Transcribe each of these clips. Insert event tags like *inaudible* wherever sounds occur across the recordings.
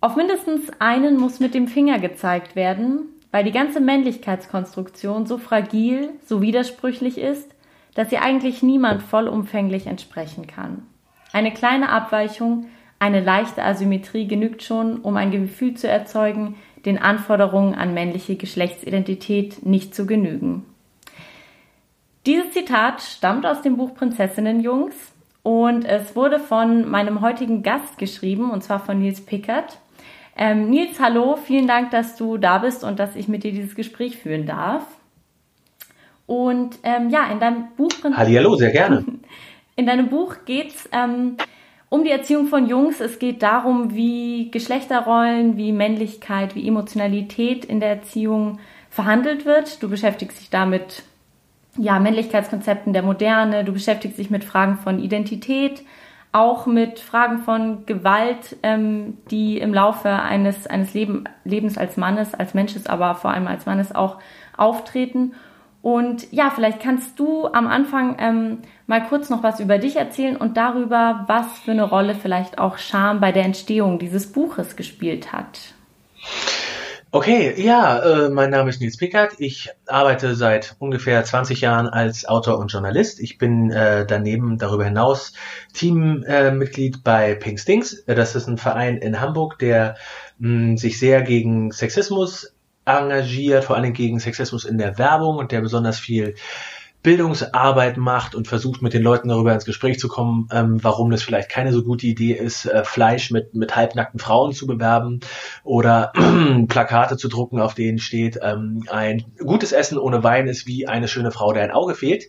Auf mindestens einen muss mit dem Finger gezeigt werden, weil die ganze Männlichkeitskonstruktion so fragil, so widersprüchlich ist, dass sie eigentlich niemand vollumfänglich entsprechen kann. Eine kleine Abweichung, eine leichte Asymmetrie genügt schon, um ein Gefühl zu erzeugen, den Anforderungen an männliche Geschlechtsidentität nicht zu genügen. Dieses Zitat stammt aus dem Buch Prinzessinnenjungs und es wurde von meinem heutigen Gast geschrieben, und zwar von Nils Pickert. Ähm, Nils, hallo, vielen Dank, dass du da bist und dass ich mit dir dieses Gespräch führen darf. Und ähm, ja, in deinem Buch. Hallo, sehr gerne. *laughs* In deinem Buch geht's ähm, um die Erziehung von Jungs. Es geht darum, wie Geschlechterrollen, wie Männlichkeit, wie Emotionalität in der Erziehung verhandelt wird. Du beschäftigst dich damit ja, Männlichkeitskonzepten der Moderne, du beschäftigst dich mit Fragen von Identität, auch mit Fragen von Gewalt, ähm, die im Laufe eines, eines Leben, Lebens als Mannes, als Mensches, aber vor allem als Mannes auch auftreten. Und ja, vielleicht kannst du am Anfang ähm, mal kurz noch was über dich erzählen und darüber, was für eine Rolle vielleicht auch Scham bei der Entstehung dieses Buches gespielt hat. Okay, ja, äh, mein Name ist Nils Pickert. Ich arbeite seit ungefähr 20 Jahren als Autor und Journalist. Ich bin äh, daneben darüber hinaus Teammitglied äh, bei Pink Stings. Das ist ein Verein in Hamburg, der mh, sich sehr gegen Sexismus engagiert, vor allem gegen Sexismus in der Werbung und der besonders viel Bildungsarbeit macht und versucht mit den Leuten darüber ins Gespräch zu kommen, ähm, warum das vielleicht keine so gute Idee ist, äh, Fleisch mit, mit halbnackten Frauen zu bewerben oder *clears throat* Plakate zu drucken, auf denen steht, ähm, ein gutes Essen ohne Wein ist wie eine schöne Frau, der ein Auge fehlt.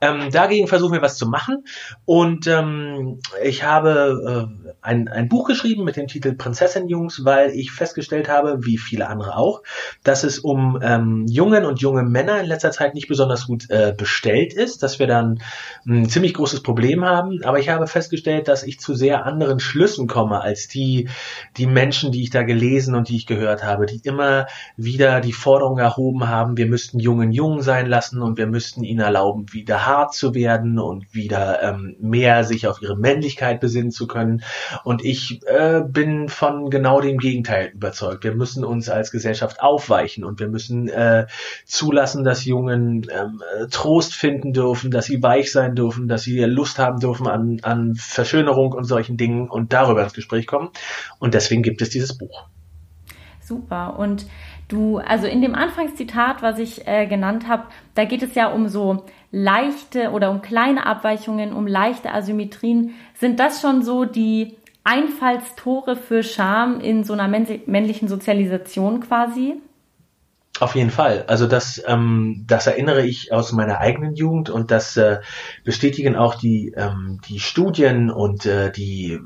Ähm, dagegen versuchen wir was zu machen und ähm, ich habe äh, ein, ein Buch geschrieben mit dem Titel Prinzessin-Jungs, weil ich festgestellt habe, wie viele andere auch, dass es um ähm, Jungen und junge Männer in letzter Zeit nicht besonders gut äh, bestellt ist, dass wir dann ein ziemlich großes Problem haben. Aber ich habe festgestellt, dass ich zu sehr anderen Schlüssen komme als die, die Menschen, die ich da gelesen und die ich gehört habe, die immer wieder die Forderung erhoben haben, wir müssten Jungen jung sein lassen und wir müssten ihnen erlauben, wieder hart zu werden und wieder ähm, mehr sich auf ihre Männlichkeit besinnen zu können. Und ich äh, bin von genau dem Gegenteil überzeugt. Wir müssen uns als Gesellschaft aufweichen und wir müssen äh, zulassen, dass Jungen ähm, Trost Trost finden dürfen, dass sie weich sein dürfen, dass sie Lust haben dürfen an, an Verschönerung und solchen Dingen und darüber ins Gespräch kommen. Und deswegen gibt es dieses Buch. Super. Und du, also in dem Anfangszitat, was ich äh, genannt habe, da geht es ja um so leichte oder um kleine Abweichungen, um leichte Asymmetrien. Sind das schon so die Einfallstore für Scham in so einer männlichen Sozialisation quasi? Auf jeden Fall. Also das, ähm, das erinnere ich aus meiner eigenen Jugend und das äh, bestätigen auch die, ähm, die Studien und äh, die, äh,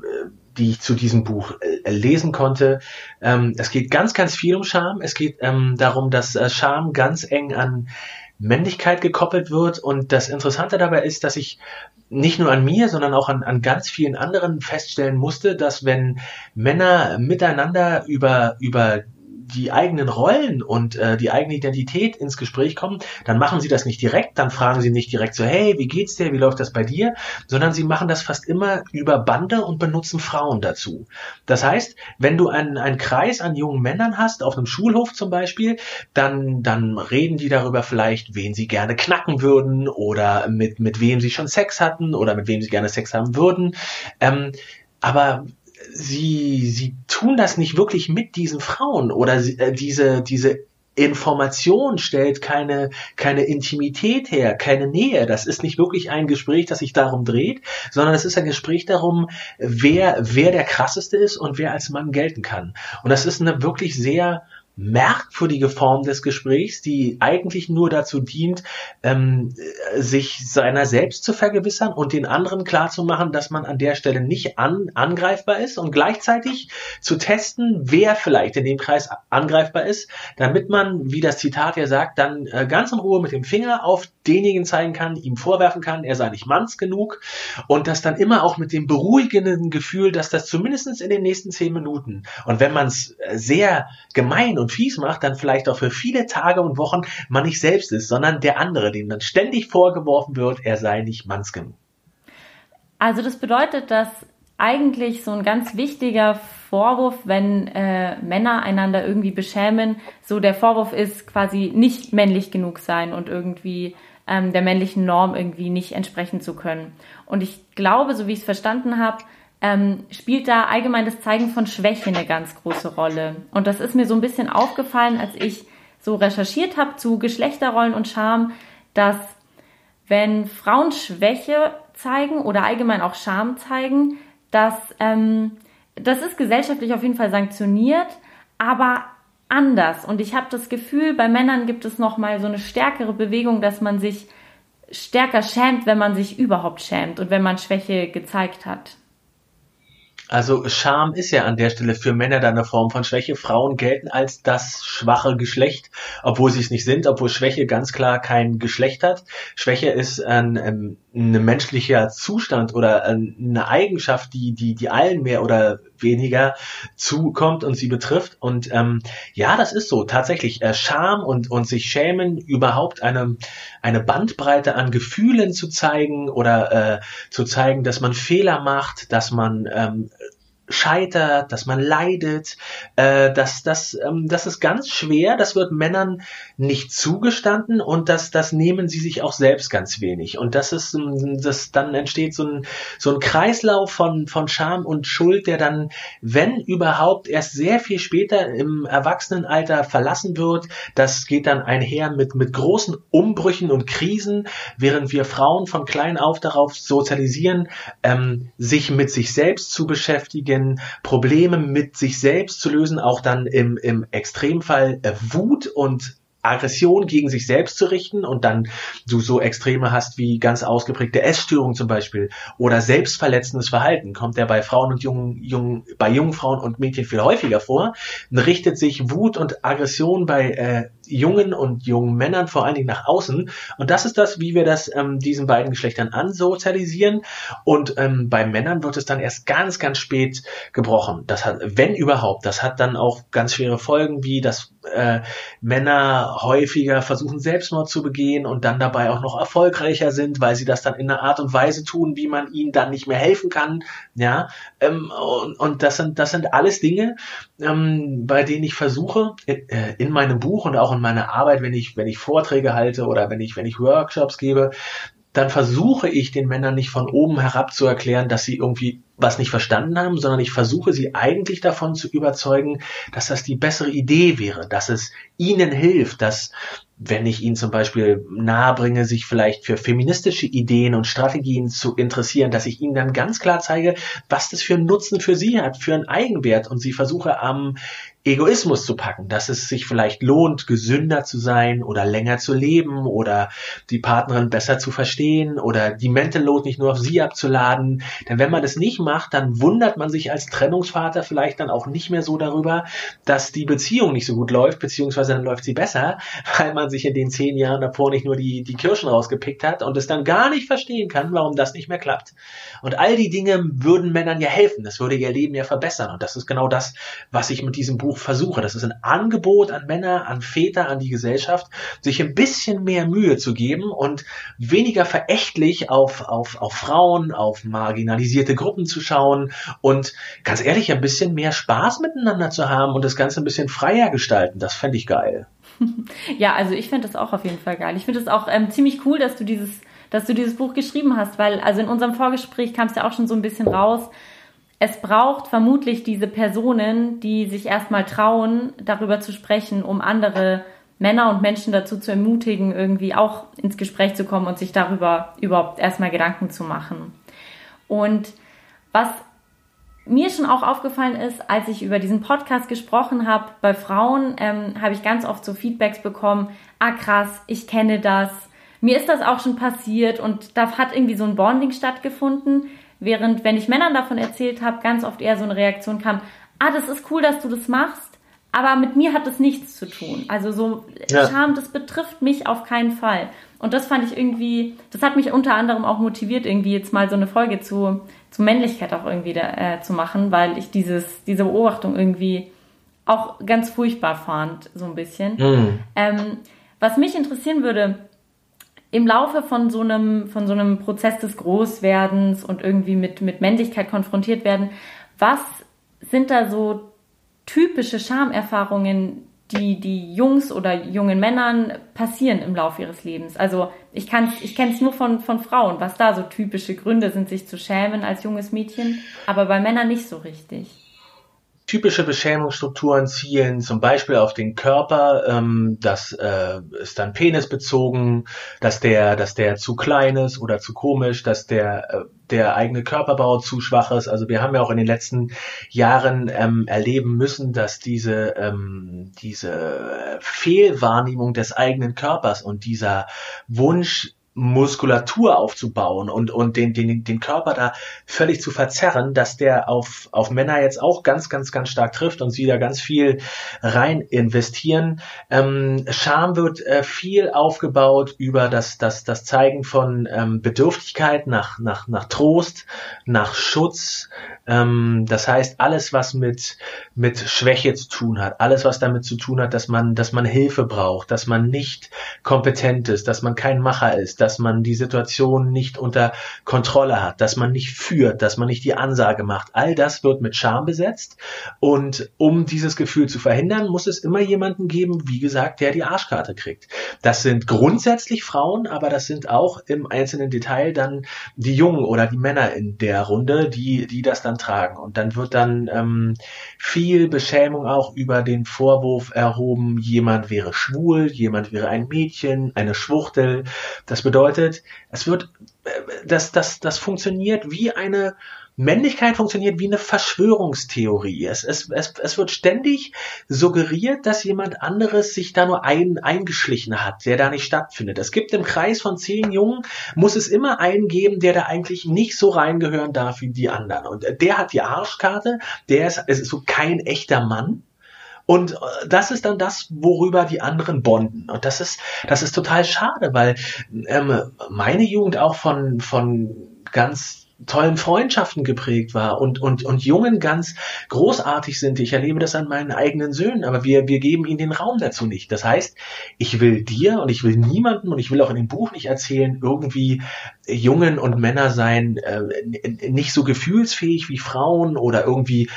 die ich zu diesem Buch äh, lesen konnte. Ähm, es geht ganz, ganz viel um Scham. Es geht ähm, darum, dass äh, Scham ganz eng an Männlichkeit gekoppelt wird. Und das Interessante dabei ist, dass ich nicht nur an mir, sondern auch an, an ganz vielen anderen feststellen musste, dass wenn Männer miteinander über, über die eigenen Rollen und äh, die eigene Identität ins Gespräch kommen, dann machen sie das nicht direkt, dann fragen sie nicht direkt so, hey, wie geht's dir, wie läuft das bei dir, sondern sie machen das fast immer über Bande und benutzen Frauen dazu. Das heißt, wenn du einen, einen Kreis an jungen Männern hast, auf einem Schulhof zum Beispiel, dann, dann reden die darüber vielleicht, wen sie gerne knacken würden oder mit, mit wem sie schon Sex hatten oder mit wem sie gerne Sex haben würden. Ähm, aber sie, sie tun das nicht wirklich mit diesen Frauen oder sie, äh, diese, diese Information stellt keine, keine Intimität her, keine Nähe. Das ist nicht wirklich ein Gespräch, das sich darum dreht, sondern es ist ein Gespräch darum, wer, wer der krasseste ist und wer als Mann gelten kann. Und das ist eine wirklich sehr merkwürdige Form des Gesprächs, die eigentlich nur dazu dient, ähm, sich seiner selbst zu vergewissern und den anderen klarzumachen, dass man an der Stelle nicht an, angreifbar ist und gleichzeitig zu testen, wer vielleicht in dem Kreis angreifbar ist, damit man, wie das Zitat ja sagt, dann äh, ganz in Ruhe mit dem Finger auf denjenigen zeigen kann, ihm vorwerfen kann, er sei nicht manns genug und das dann immer auch mit dem beruhigenden Gefühl, dass das zumindestens in den nächsten zehn Minuten und wenn man es sehr gemein und und fies macht, dann vielleicht auch für viele Tage und Wochen man nicht selbst ist, sondern der andere, dem dann ständig vorgeworfen wird, er sei nicht manns genug. Also das bedeutet, dass eigentlich so ein ganz wichtiger Vorwurf, wenn äh, Männer einander irgendwie beschämen. So der Vorwurf ist quasi nicht männlich genug sein und irgendwie ähm, der männlichen Norm irgendwie nicht entsprechen zu können. Und ich glaube, so wie ich es verstanden habe, ähm, spielt da allgemein das Zeigen von Schwäche eine ganz große Rolle. Und das ist mir so ein bisschen aufgefallen, als ich so recherchiert habe zu Geschlechterrollen und Scham, dass wenn Frauen Schwäche zeigen oder allgemein auch Scham zeigen, dass ähm, das ist gesellschaftlich auf jeden Fall sanktioniert, aber anders. Und ich habe das Gefühl, bei Männern gibt es noch mal so eine stärkere Bewegung, dass man sich stärker schämt, wenn man sich überhaupt schämt und wenn man Schwäche gezeigt hat. Also Scham ist ja an der Stelle für Männer dann eine Form von Schwäche. Frauen gelten als das schwache Geschlecht, obwohl sie es nicht sind, obwohl Schwäche ganz klar kein Geschlecht hat. Schwäche ist ein, ein menschlicher Zustand oder eine Eigenschaft, die, die, die allen mehr oder weniger zukommt und sie betrifft. Und ähm, ja, das ist so. Tatsächlich äh, Scham und, und sich schämen, überhaupt eine, eine Bandbreite an Gefühlen zu zeigen oder äh, zu zeigen, dass man Fehler macht, dass man ähm, scheitert, dass man leidet, äh, das, das, ähm, das ist ganz schwer, das wird Männern nicht zugestanden und das, das nehmen sie sich auch selbst ganz wenig. Und das ist, ähm, das, dann entsteht so ein, so ein Kreislauf von, von Scham und Schuld, der dann, wenn überhaupt, erst sehr viel später im Erwachsenenalter verlassen wird. Das geht dann einher mit, mit großen Umbrüchen und Krisen, während wir Frauen von klein auf darauf sozialisieren, ähm, sich mit sich selbst zu beschäftigen, bisschen Probleme mit sich selbst zu lösen, auch dann im, im Extremfall äh, Wut und Aggression gegen sich selbst zu richten und dann du so Extreme hast wie ganz ausgeprägte Essstörung zum Beispiel oder selbstverletzendes Verhalten, kommt ja bei Frauen und jungen, jungen, bei jungen Frauen und Mädchen viel häufiger vor, richtet sich Wut und Aggression bei äh, jungen und jungen Männern vor allen Dingen nach außen. Und das ist das, wie wir das ähm, diesen beiden Geschlechtern ansozialisieren. Und ähm, bei Männern wird es dann erst ganz, ganz spät gebrochen. Das hat, wenn überhaupt, das hat dann auch ganz schwere Folgen, wie dass äh, Männer häufiger versuchen, Selbstmord zu begehen und dann dabei auch noch erfolgreicher sind, weil sie das dann in einer Art und Weise tun, wie man ihnen dann nicht mehr helfen kann. Ja, ähm, und, und das sind das sind alles Dinge, ähm, bei denen ich versuche in, äh, in meinem Buch und auch in meiner Arbeit, wenn ich wenn ich Vorträge halte oder wenn ich wenn ich Workshops gebe, dann versuche ich den Männern nicht von oben herab zu erklären, dass sie irgendwie was nicht verstanden haben, sondern ich versuche sie eigentlich davon zu überzeugen, dass das die bessere Idee wäre, dass es ihnen hilft, dass wenn ich ihnen zum Beispiel nahebringe, sich vielleicht für feministische Ideen und Strategien zu interessieren, dass ich ihnen dann ganz klar zeige, was das für einen Nutzen für sie hat, für einen Eigenwert. Und sie versuche am Egoismus zu packen, dass es sich vielleicht lohnt, gesünder zu sein oder länger zu leben oder die Partnerin besser zu verstehen oder die Mental Load nicht nur auf sie abzuladen. Denn wenn man das nicht macht, dann wundert man sich als Trennungsvater vielleicht dann auch nicht mehr so darüber, dass die Beziehung nicht so gut läuft, beziehungsweise dann läuft sie besser, *laughs* weil man sich in den zehn Jahren davor nicht nur die, die Kirschen rausgepickt hat und es dann gar nicht verstehen kann, warum das nicht mehr klappt. Und all die Dinge würden Männern ja helfen. Das würde ihr Leben ja verbessern. Und das ist genau das, was ich mit diesem Buch versuche. Das ist ein Angebot an Männer, an Väter, an die Gesellschaft, sich ein bisschen mehr Mühe zu geben und weniger verächtlich auf, auf, auf Frauen, auf marginalisierte Gruppen zu schauen und ganz ehrlich ein bisschen mehr Spaß miteinander zu haben und das Ganze ein bisschen freier gestalten. Das fände ich geil. *laughs* Ja, also ich finde das auch auf jeden Fall geil. Ich finde es auch ähm, ziemlich cool, dass du dieses, dass du dieses Buch geschrieben hast, weil also in unserem Vorgespräch kam es ja auch schon so ein bisschen raus, es braucht vermutlich diese Personen, die sich erstmal trauen, darüber zu sprechen, um andere Männer und Menschen dazu zu ermutigen, irgendwie auch ins Gespräch zu kommen und sich darüber überhaupt erstmal Gedanken zu machen. Und was mir schon auch aufgefallen ist, als ich über diesen Podcast gesprochen habe, bei Frauen ähm, habe ich ganz oft so Feedbacks bekommen, ah krass, ich kenne das, mir ist das auch schon passiert und da hat irgendwie so ein Bonding stattgefunden. Während, wenn ich Männern davon erzählt habe, ganz oft eher so eine Reaktion kam, ah, das ist cool, dass du das machst, aber mit mir hat das nichts zu tun. Also so ja. Scham, das betrifft mich auf keinen Fall. Und das fand ich irgendwie, das hat mich unter anderem auch motiviert, irgendwie jetzt mal so eine Folge zu, zu Männlichkeit auch irgendwie da, äh, zu machen, weil ich dieses, diese Beobachtung irgendwie auch ganz furchtbar fand, so ein bisschen. Mhm. Ähm, was mich interessieren würde, im Laufe von so einem, von so einem Prozess des Großwerdens und irgendwie mit, mit Männlichkeit konfrontiert werden, was sind da so typische Schamerfahrungen, die die Jungs oder jungen Männern passieren im Laufe ihres Lebens. Also ich kann ich kenne es nur von von Frauen, was da so typische Gründe sind, sich zu schämen als junges Mädchen, aber bei Männern nicht so richtig typische Beschämungsstrukturen zielen zum Beispiel auf den Körper, ähm, das äh, ist dann penisbezogen, dass der, dass der zu klein ist oder zu komisch, dass der äh, der eigene Körperbau zu schwach ist. Also wir haben ja auch in den letzten Jahren ähm, erleben müssen, dass diese ähm, diese Fehlwahrnehmung des eigenen Körpers und dieser Wunsch Muskulatur aufzubauen und, und den, den, den Körper da völlig zu verzerren, dass der auf, auf Männer jetzt auch ganz, ganz, ganz stark trifft und sie da ganz viel rein investieren. Ähm, Scham wird äh, viel aufgebaut über das, das, das Zeigen von ähm, Bedürftigkeit nach, nach, nach Trost, nach Schutz, ähm, das heißt, alles, was mit, mit Schwäche zu tun hat, alles, was damit zu tun hat, dass man, dass man Hilfe braucht, dass man nicht kompetent ist, dass man kein Macher ist, dass man die Situation nicht unter Kontrolle hat, dass man nicht führt, dass man nicht die Ansage macht. All das wird mit Scham besetzt. Und um dieses Gefühl zu verhindern, muss es immer jemanden geben, wie gesagt, der die Arschkarte kriegt. Das sind grundsätzlich Frauen, aber das sind auch im einzelnen Detail dann die Jungen oder die Männer in der Runde, die, die das dann tragen. Und dann wird dann ähm, viel Beschämung auch über den Vorwurf erhoben, jemand wäre schwul, jemand wäre ein Mädchen, eine Schwuchtel. Das bedeutet, es wird, äh, das, das, das funktioniert wie eine Männlichkeit funktioniert wie eine Verschwörungstheorie. Es, es, es, es wird ständig suggeriert, dass jemand anderes sich da nur ein, eingeschlichen hat, der da nicht stattfindet. Es gibt im Kreis von zehn Jungen, muss es immer einen geben, der da eigentlich nicht so reingehören darf wie die anderen. Und der hat die Arschkarte, der ist, es ist so kein echter Mann. Und äh, das ist dann das, worüber die anderen bonden. Und das ist, das ist total schade, weil ähm, meine Jugend auch von, von ganz tollen Freundschaften geprägt war und, und, und Jungen ganz großartig sind. Ich erlebe das an meinen eigenen Söhnen, aber wir, wir geben ihnen den Raum dazu nicht. Das heißt, ich will dir und ich will niemanden und ich will auch in dem Buch nicht erzählen, irgendwie Jungen und Männer sein äh, nicht so gefühlsfähig wie Frauen oder irgendwie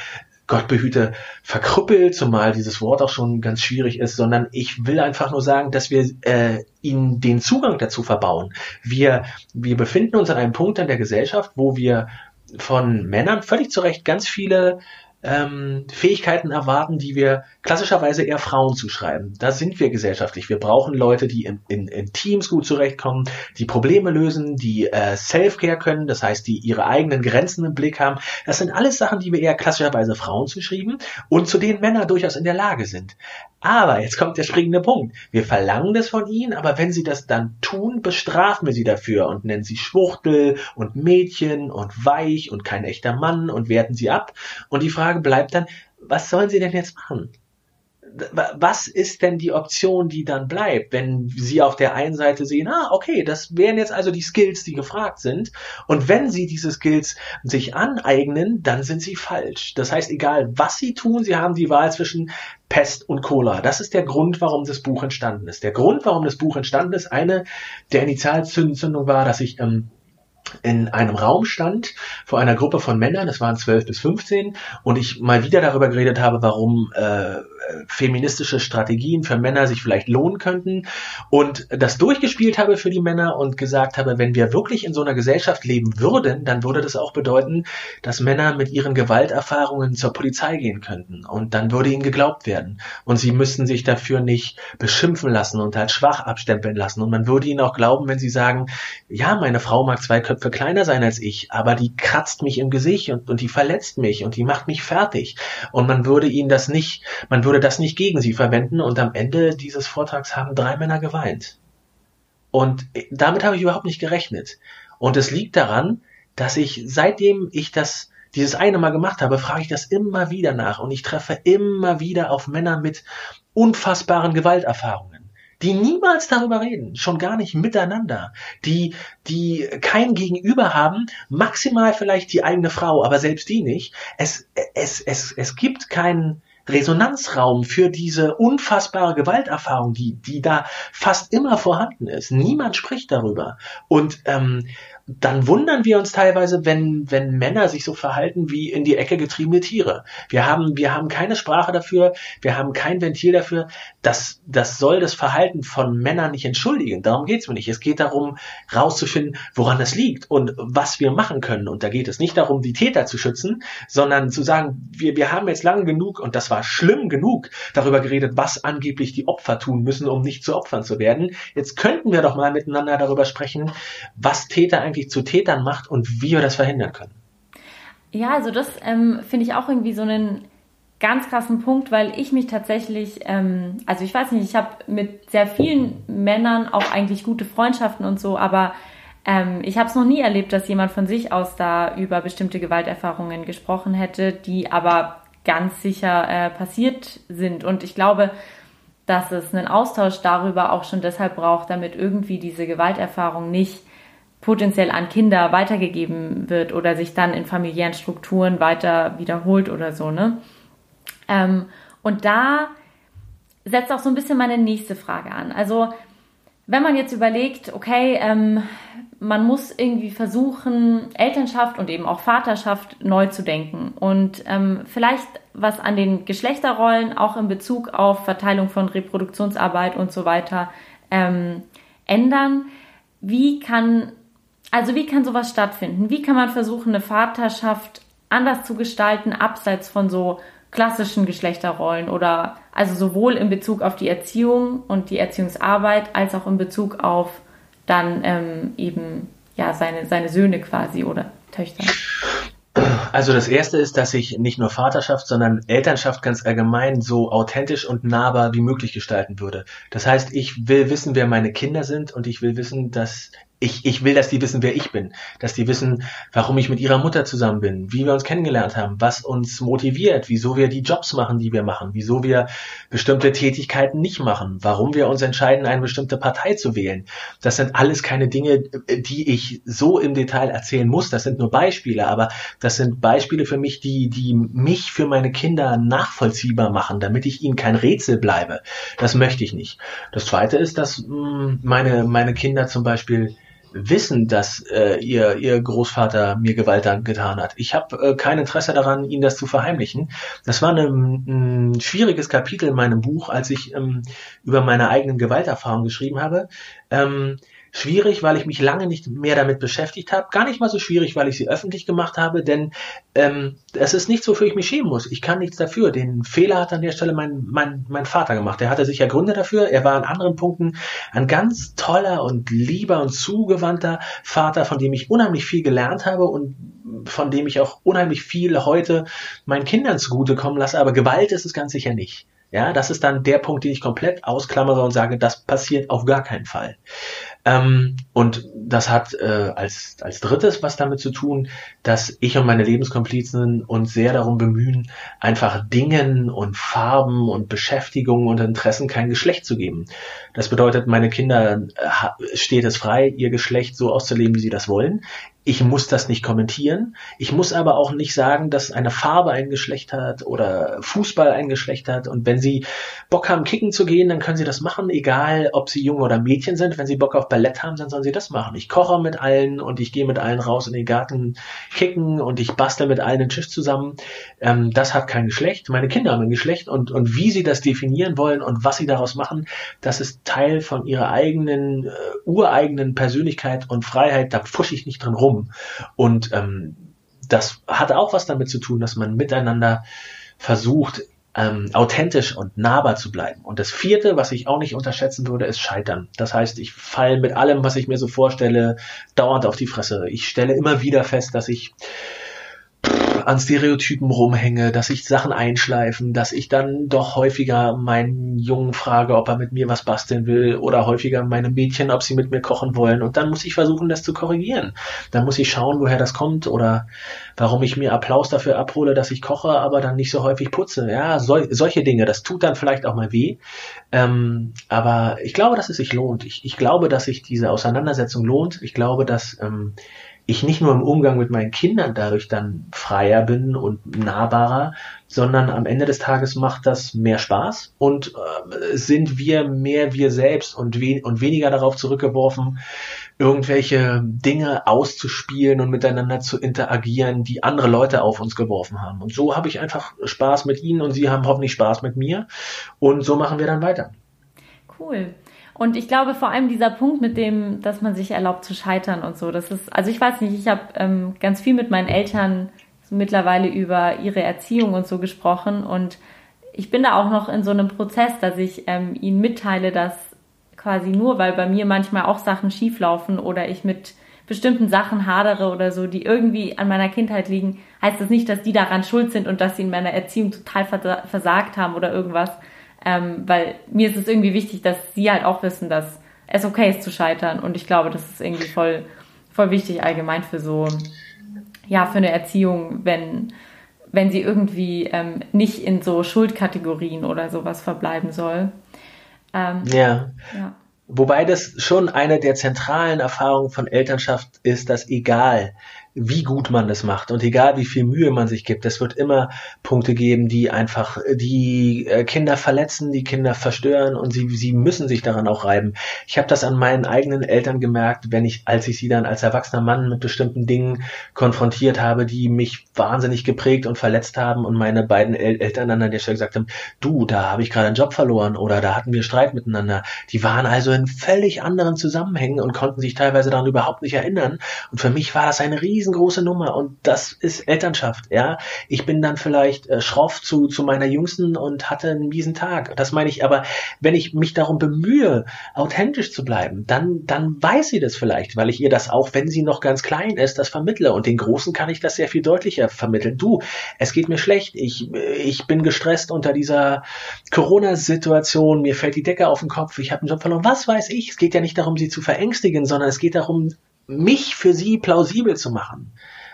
Gott behüte, verkrüppelt, zumal dieses Wort auch schon ganz schwierig ist, sondern ich will einfach nur sagen, dass wir äh, ihnen den Zugang dazu verbauen. Wir, wir befinden uns an einem Punkt in der Gesellschaft, wo wir von Männern völlig zu Recht ganz viele ähm, Fähigkeiten erwarten, die wir klassischerweise eher Frauen zuschreiben. Da sind wir gesellschaftlich. Wir brauchen Leute, die in, in, in Teams gut zurechtkommen, die Probleme lösen, die äh, Self-Care können, das heißt, die ihre eigenen Grenzen im Blick haben. Das sind alles Sachen, die wir eher klassischerweise Frauen zuschreiben und zu denen Männer durchaus in der Lage sind. Aber jetzt kommt der springende Punkt. Wir verlangen das von ihnen, aber wenn sie das dann tun, bestrafen wir sie dafür und nennen sie Schwuchtel und Mädchen und weich und kein echter Mann und werten sie ab. Und die Frage bleibt dann, was sollen sie denn jetzt machen? Was ist denn die Option, die dann bleibt, wenn Sie auf der einen Seite sehen, ah, okay, das wären jetzt also die Skills, die gefragt sind. Und wenn Sie diese Skills sich aneignen, dann sind Sie falsch. Das heißt, egal was Sie tun, Sie haben die Wahl zwischen Pest und Cola. Das ist der Grund, warum das Buch entstanden ist. Der Grund, warum das Buch entstanden ist, eine der Initialzündung war, dass ich ähm, in einem Raum stand vor einer Gruppe von Männern, es waren zwölf bis fünfzehn, und ich mal wieder darüber geredet habe, warum äh, feministische Strategien für Männer sich vielleicht lohnen könnten und das durchgespielt habe für die Männer und gesagt habe, wenn wir wirklich in so einer Gesellschaft leben würden, dann würde das auch bedeuten, dass Männer mit ihren Gewalterfahrungen zur Polizei gehen könnten und dann würde ihnen geglaubt werden. Und sie müssten sich dafür nicht beschimpfen lassen und als schwach abstempeln lassen. Und man würde ihnen auch glauben, wenn sie sagen, ja, meine Frau mag zwei Köpfe kleiner sein als ich, aber die kratzt mich im Gesicht und, und die verletzt mich und die macht mich fertig und man würde ihnen das nicht, man würde das nicht gegen sie verwenden und am Ende dieses Vortrags haben drei Männer geweint. Und damit habe ich überhaupt nicht gerechnet. Und es liegt daran, dass ich seitdem ich das dieses eine Mal gemacht habe, frage ich das immer wieder nach und ich treffe immer wieder auf Männer mit unfassbaren Gewalterfahrungen, die niemals darüber reden, schon gar nicht miteinander, die, die kein Gegenüber haben, maximal vielleicht die eigene Frau, aber selbst die nicht. Es, es, es, es gibt keinen, Resonanzraum für diese unfassbare Gewalterfahrung, die, die da fast immer vorhanden ist. Niemand spricht darüber. Und ähm, dann wundern wir uns teilweise, wenn, wenn Männer sich so verhalten wie in die Ecke getriebene Tiere. Wir haben, wir haben keine Sprache dafür, wir haben kein Ventil dafür. Das, das soll das Verhalten von Männern nicht entschuldigen. Darum geht's mir nicht. Es geht darum, rauszufinden, woran es liegt und was wir machen können. Und da geht es nicht darum, die Täter zu schützen, sondern zu sagen, wir, wir haben jetzt lange genug, und das war schlimm genug, darüber geredet, was angeblich die Opfer tun müssen, um nicht zu Opfern zu werden. Jetzt könnten wir doch mal miteinander darüber sprechen, was Täter eigentlich eigentlich zu Tätern macht und wie wir das verhindern können. Ja, also das ähm, finde ich auch irgendwie so einen ganz krassen Punkt, weil ich mich tatsächlich, ähm, also ich weiß nicht, ich habe mit sehr vielen Männern auch eigentlich gute Freundschaften und so, aber ähm, ich habe es noch nie erlebt, dass jemand von sich aus da über bestimmte Gewalterfahrungen gesprochen hätte, die aber ganz sicher äh, passiert sind. Und ich glaube, dass es einen Austausch darüber auch schon deshalb braucht, damit irgendwie diese Gewalterfahrung nicht potenziell an Kinder weitergegeben wird oder sich dann in familiären Strukturen weiter wiederholt oder so, ne? Ähm, und da setzt auch so ein bisschen meine nächste Frage an. Also, wenn man jetzt überlegt, okay, ähm, man muss irgendwie versuchen, Elternschaft und eben auch Vaterschaft neu zu denken und ähm, vielleicht was an den Geschlechterrollen auch in Bezug auf Verteilung von Reproduktionsarbeit und so weiter ähm, ändern. Wie kann also wie kann sowas stattfinden? Wie kann man versuchen, eine Vaterschaft anders zu gestalten, abseits von so klassischen Geschlechterrollen oder also sowohl in Bezug auf die Erziehung und die Erziehungsarbeit als auch in Bezug auf dann ähm, eben ja seine, seine Söhne quasi oder Töchter? Also das erste ist, dass ich nicht nur Vaterschaft, sondern Elternschaft ganz allgemein so authentisch und nahbar wie möglich gestalten würde. Das heißt, ich will wissen, wer meine Kinder sind und ich will wissen, dass ich, ich will, dass die wissen, wer ich bin, dass die wissen, warum ich mit ihrer Mutter zusammen bin, wie wir uns kennengelernt haben, was uns motiviert, wieso wir die Jobs machen, die wir machen, wieso wir bestimmte Tätigkeiten nicht machen, warum wir uns entscheiden, eine bestimmte Partei zu wählen. Das sind alles keine Dinge, die ich so im Detail erzählen muss. Das sind nur Beispiele, aber das sind Beispiele für mich, die, die mich für meine Kinder nachvollziehbar machen, damit ich ihnen kein Rätsel bleibe. Das möchte ich nicht. Das zweite ist, dass mm, meine, meine Kinder zum Beispiel wissen, dass äh, ihr, ihr Großvater mir Gewalt getan hat. Ich habe äh, kein Interesse daran, ihnen das zu verheimlichen. Das war eine, ein schwieriges Kapitel in meinem Buch, als ich ähm, über meine eigenen Gewalterfahrungen geschrieben habe. Ähm, Schwierig, weil ich mich lange nicht mehr damit beschäftigt habe. Gar nicht mal so schwierig, weil ich sie öffentlich gemacht habe, denn ähm, es ist nichts, wofür ich mich schämen muss. Ich kann nichts dafür. Den Fehler hat an der Stelle mein, mein, mein Vater gemacht. Er hatte sicher Gründe dafür. Er war an anderen Punkten ein ganz toller und lieber und zugewandter Vater, von dem ich unheimlich viel gelernt habe und von dem ich auch unheimlich viel heute meinen Kindern zugutekommen lasse. Aber Gewalt ist es ganz sicher nicht. Ja, das ist dann der Punkt, den ich komplett ausklammere und sage, das passiert auf gar keinen Fall. Ähm, und das hat äh, als, als drittes was damit zu tun, dass ich und meine Lebenskomplizen uns sehr darum bemühen, einfach Dingen und Farben und Beschäftigungen und Interessen kein Geschlecht zu geben. Das bedeutet, meine Kinder äh, steht es frei, ihr Geschlecht so auszuleben, wie sie das wollen. Ich muss das nicht kommentieren. Ich muss aber auch nicht sagen, dass eine Farbe ein Geschlecht hat oder Fußball ein Geschlecht hat. Und wenn Sie Bock haben, kicken zu gehen, dann können Sie das machen, egal ob Sie Junge oder Mädchen sind. Wenn Sie Bock auf Ballett haben, dann sollen Sie das machen. Ich koche mit allen und ich gehe mit allen raus in den Garten kicken und ich bastel mit allen den Tisch zusammen. Ähm, das hat kein Geschlecht. Meine Kinder haben ein Geschlecht und, und wie sie das definieren wollen und was sie daraus machen, das ist Teil von ihrer eigenen, äh, ureigenen Persönlichkeit und Freiheit. Da fusche ich nicht drin rum rum. Und ähm, das hat auch was damit zu tun, dass man miteinander versucht, ähm, authentisch und nahbar zu bleiben. Und das vierte, was ich auch nicht unterschätzen würde, ist Scheitern. Das heißt, ich falle mit allem, was ich mir so vorstelle, dauernd auf die Fresse. Ich stelle immer wieder fest, dass ich an Stereotypen rumhänge, dass sich Sachen einschleifen, dass ich dann doch häufiger meinen Jungen frage, ob er mit mir was basteln will oder häufiger meine Mädchen, ob sie mit mir kochen wollen. Und dann muss ich versuchen, das zu korrigieren. Dann muss ich schauen, woher das kommt oder warum ich mir Applaus dafür abhole, dass ich koche, aber dann nicht so häufig putze. Ja, sol solche Dinge, das tut dann vielleicht auch mal weh. Ähm, aber ich glaube, dass es sich lohnt. Ich, ich glaube, dass sich diese Auseinandersetzung lohnt. Ich glaube, dass ähm, ich nicht nur im Umgang mit meinen Kindern dadurch dann freier bin und nahbarer, sondern am Ende des Tages macht das mehr Spaß und äh, sind wir mehr wir selbst und, we und weniger darauf zurückgeworfen, irgendwelche Dinge auszuspielen und miteinander zu interagieren, die andere Leute auf uns geworfen haben. Und so habe ich einfach Spaß mit ihnen und sie haben hoffentlich Spaß mit mir und so machen wir dann weiter. Cool. Und ich glaube vor allem dieser Punkt mit dem, dass man sich erlaubt zu scheitern und so, das ist, also ich weiß nicht, ich habe ähm, ganz viel mit meinen Eltern so mittlerweile über ihre Erziehung und so gesprochen und ich bin da auch noch in so einem Prozess, dass ich ähm, ihnen mitteile, dass quasi nur, weil bei mir manchmal auch Sachen schieflaufen oder ich mit bestimmten Sachen hadere oder so, die irgendwie an meiner Kindheit liegen, heißt das nicht, dass die daran schuld sind und dass sie in meiner Erziehung total versagt haben oder irgendwas, ähm, weil mir ist es irgendwie wichtig, dass sie halt auch wissen, dass es okay ist zu scheitern. Und ich glaube, das ist irgendwie voll, voll wichtig allgemein für so, ja, für eine Erziehung, wenn, wenn sie irgendwie ähm, nicht in so Schuldkategorien oder sowas verbleiben soll. Ähm, ja. ja. Wobei das schon eine der zentralen Erfahrungen von Elternschaft ist, dass egal wie gut man das macht und egal wie viel Mühe man sich gibt, es wird immer Punkte geben, die einfach die äh, Kinder verletzen, die Kinder verstören und sie, sie müssen sich daran auch reiben. Ich habe das an meinen eigenen Eltern gemerkt, wenn ich, als ich sie dann als erwachsener Mann mit bestimmten Dingen konfrontiert habe, die mich wahnsinnig geprägt und verletzt haben und meine beiden El Eltern dann an der Stelle gesagt haben, du, da habe ich gerade einen Job verloren oder da hatten wir Streit miteinander. Die waren also in völlig anderen Zusammenhängen und konnten sich teilweise daran überhaupt nicht erinnern. Und für mich war das eine riesige riesengroße Nummer und das ist Elternschaft, ja. Ich bin dann vielleicht äh, schroff zu, zu meiner Jüngsten und hatte einen miesen Tag. Das meine ich aber, wenn ich mich darum bemühe, authentisch zu bleiben, dann, dann weiß sie das vielleicht, weil ich ihr das auch, wenn sie noch ganz klein ist, das vermittle und den Großen kann ich das sehr viel deutlicher vermitteln. Du, es geht mir schlecht, ich, ich bin gestresst unter dieser Corona-Situation, mir fällt die Decke auf den Kopf, ich habe einen Job verloren, was weiß ich. Es geht ja nicht darum, sie zu verängstigen, sondern es geht darum, mich für sie plausibel zu machen.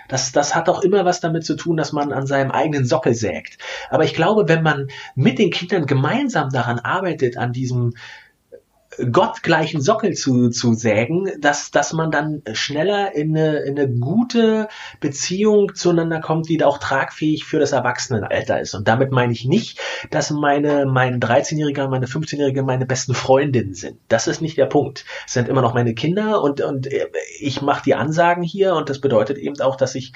Das, das hat auch immer was damit zu tun, dass man an seinem eigenen Sockel sägt. Aber ich glaube, wenn man mit den Kindern gemeinsam daran arbeitet, an diesem gottgleichen Sockel zu, zu sägen, dass, dass man dann schneller in eine, in eine gute Beziehung zueinander kommt, die auch tragfähig für das Erwachsenenalter ist. Und damit meine ich nicht, dass meine, mein 13-Jähriger, meine 15-Jährige meine besten Freundinnen sind. Das ist nicht der Punkt. Es sind immer noch meine Kinder und, und ich mache die Ansagen hier und das bedeutet eben auch, dass ich